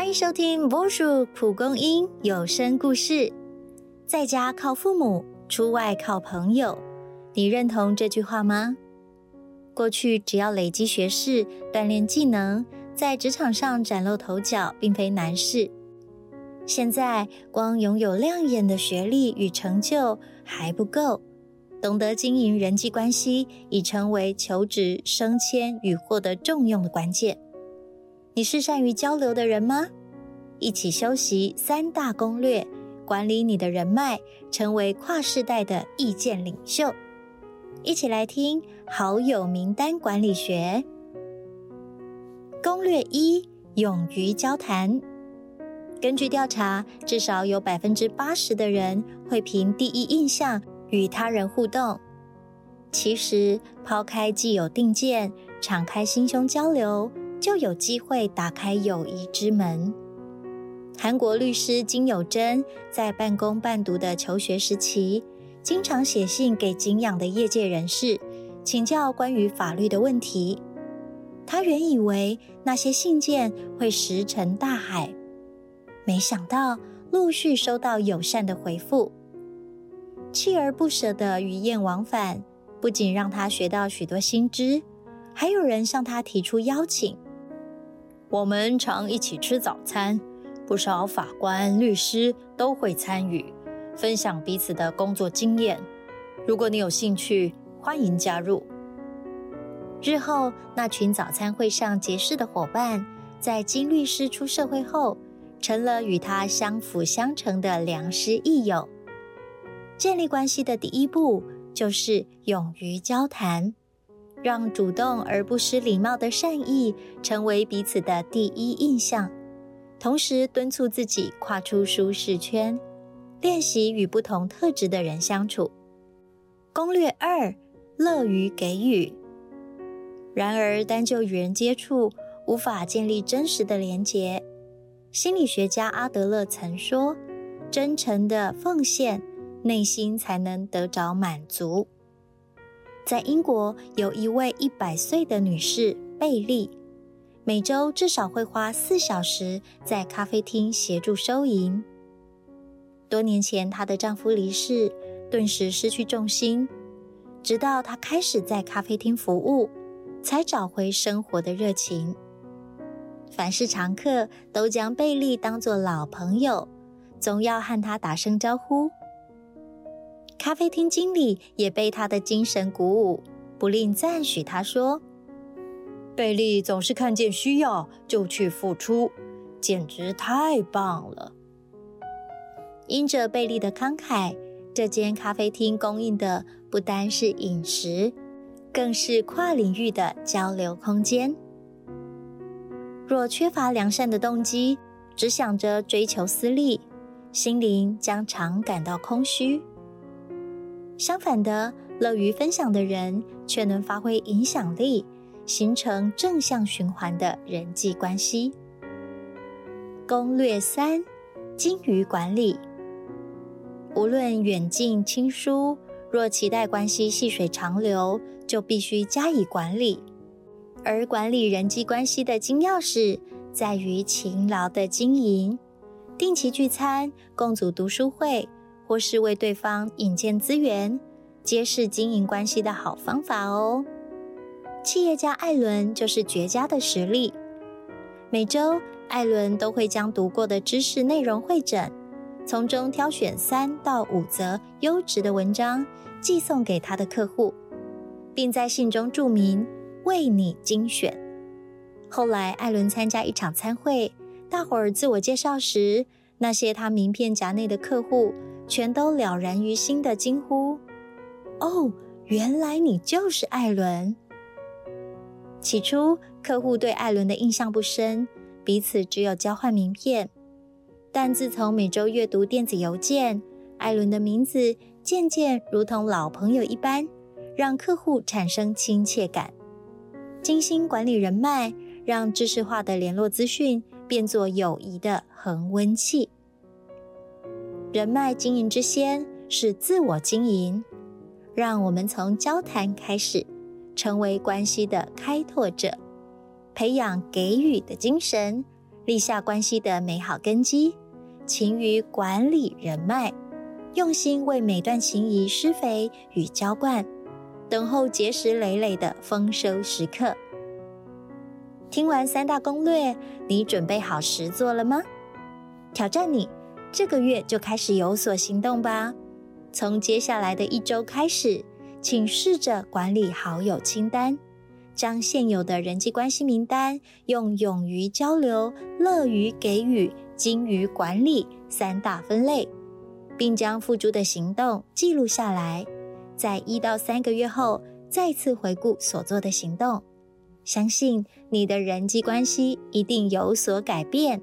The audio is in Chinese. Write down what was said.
欢迎收听波叔蒲公英有声故事。在家靠父母，出外靠朋友。你认同这句话吗？过去只要累积学识、锻炼技能，在职场上崭露头角，并非难事。现在光拥有亮眼的学历与成就还不够，懂得经营人际关系已成为求职、升迁与获得重用的关键。你是善于交流的人吗？一起修习三大攻略，管理你的人脉，成为跨世代的意见领袖。一起来听好友名单管理学攻略一：勇于交谈。根据调查，至少有百分之八十的人会凭第一印象与他人互动。其实，抛开既有定见，敞开心胸交流。就有机会打开友谊之门。韩国律师金友珍在半工半读的求学时期，经常写信给敬仰的业界人士，请教关于法律的问题。他原以为那些信件会石沉大海，没想到陆续收到友善的回复，锲而不舍的语言往返，不仅让他学到许多新知，还有人向他提出邀请。我们常一起吃早餐，不少法官、律师都会参与，分享彼此的工作经验。如果你有兴趣，欢迎加入。日后，那群早餐会上结识的伙伴，在金律师出社会后，成了与他相辅相成的良师益友。建立关系的第一步，就是勇于交谈。让主动而不失礼貌的善意成为彼此的第一印象，同时敦促自己跨出舒适圈，练习与不同特质的人相处。攻略二：乐于给予。然而，单就与人接触，无法建立真实的连结。心理学家阿德勒曾说：“真诚的奉献，内心才能得着满足。”在英国，有一位一百岁的女士贝利，每周至少会花四小时在咖啡厅协助收银。多年前，她的丈夫离世，顿时失去重心。直到她开始在咖啡厅服务，才找回生活的热情。凡是常客都将贝利当作老朋友，总要和他打声招呼。咖啡厅经理也被他的精神鼓舞，不吝赞许他说：“贝利总是看见需要就去付出，简直太棒了。”因着贝利的慷慨，这间咖啡厅供应的不单是饮食，更是跨领域的交流空间。若缺乏良善的动机，只想着追求私利，心灵将常感到空虚。相反的，乐于分享的人却能发挥影响力，形成正向循环的人际关系。攻略三：精于管理。无论远近亲疏，若期待关系细水长流，就必须加以管理。而管理人际关系的金钥匙，在于勤劳的经营，定期聚餐，共组读书会。或是为对方引荐资源，皆是经营关系的好方法哦。企业家艾伦就是绝佳的实例。每周，艾伦都会将读过的知识内容汇整，从中挑选三到五则优质的文章，寄送给他的客户，并在信中注明“为你精选”。后来，艾伦参加一场参会，大伙儿自我介绍时，那些他名片夹内的客户。全都了然于心的惊呼：“哦，原来你就是艾伦！”起初，客户对艾伦的印象不深，彼此只有交换名片。但自从每周阅读电子邮件，艾伦的名字渐渐如同老朋友一般，让客户产生亲切感。精心管理人脉，让知识化的联络资讯变作友谊的恒温器。人脉经营之先是自我经营，让我们从交谈开始，成为关系的开拓者，培养给予的精神，立下关系的美好根基，勤于管理人脉，用心为每段情谊施肥与浇灌，等候结实累累的丰收时刻。听完三大攻略，你准备好实做了吗？挑战你，这个月就开始有所行动吧。从接下来的一周开始，请试着管理好友清单，将现有的人际关系名单用勇于交流、乐于给予、精于管理三大分类，并将付诸的行动记录下来，在一到三个月后再次回顾所做的行动。相信你的人际关系一定有所改变。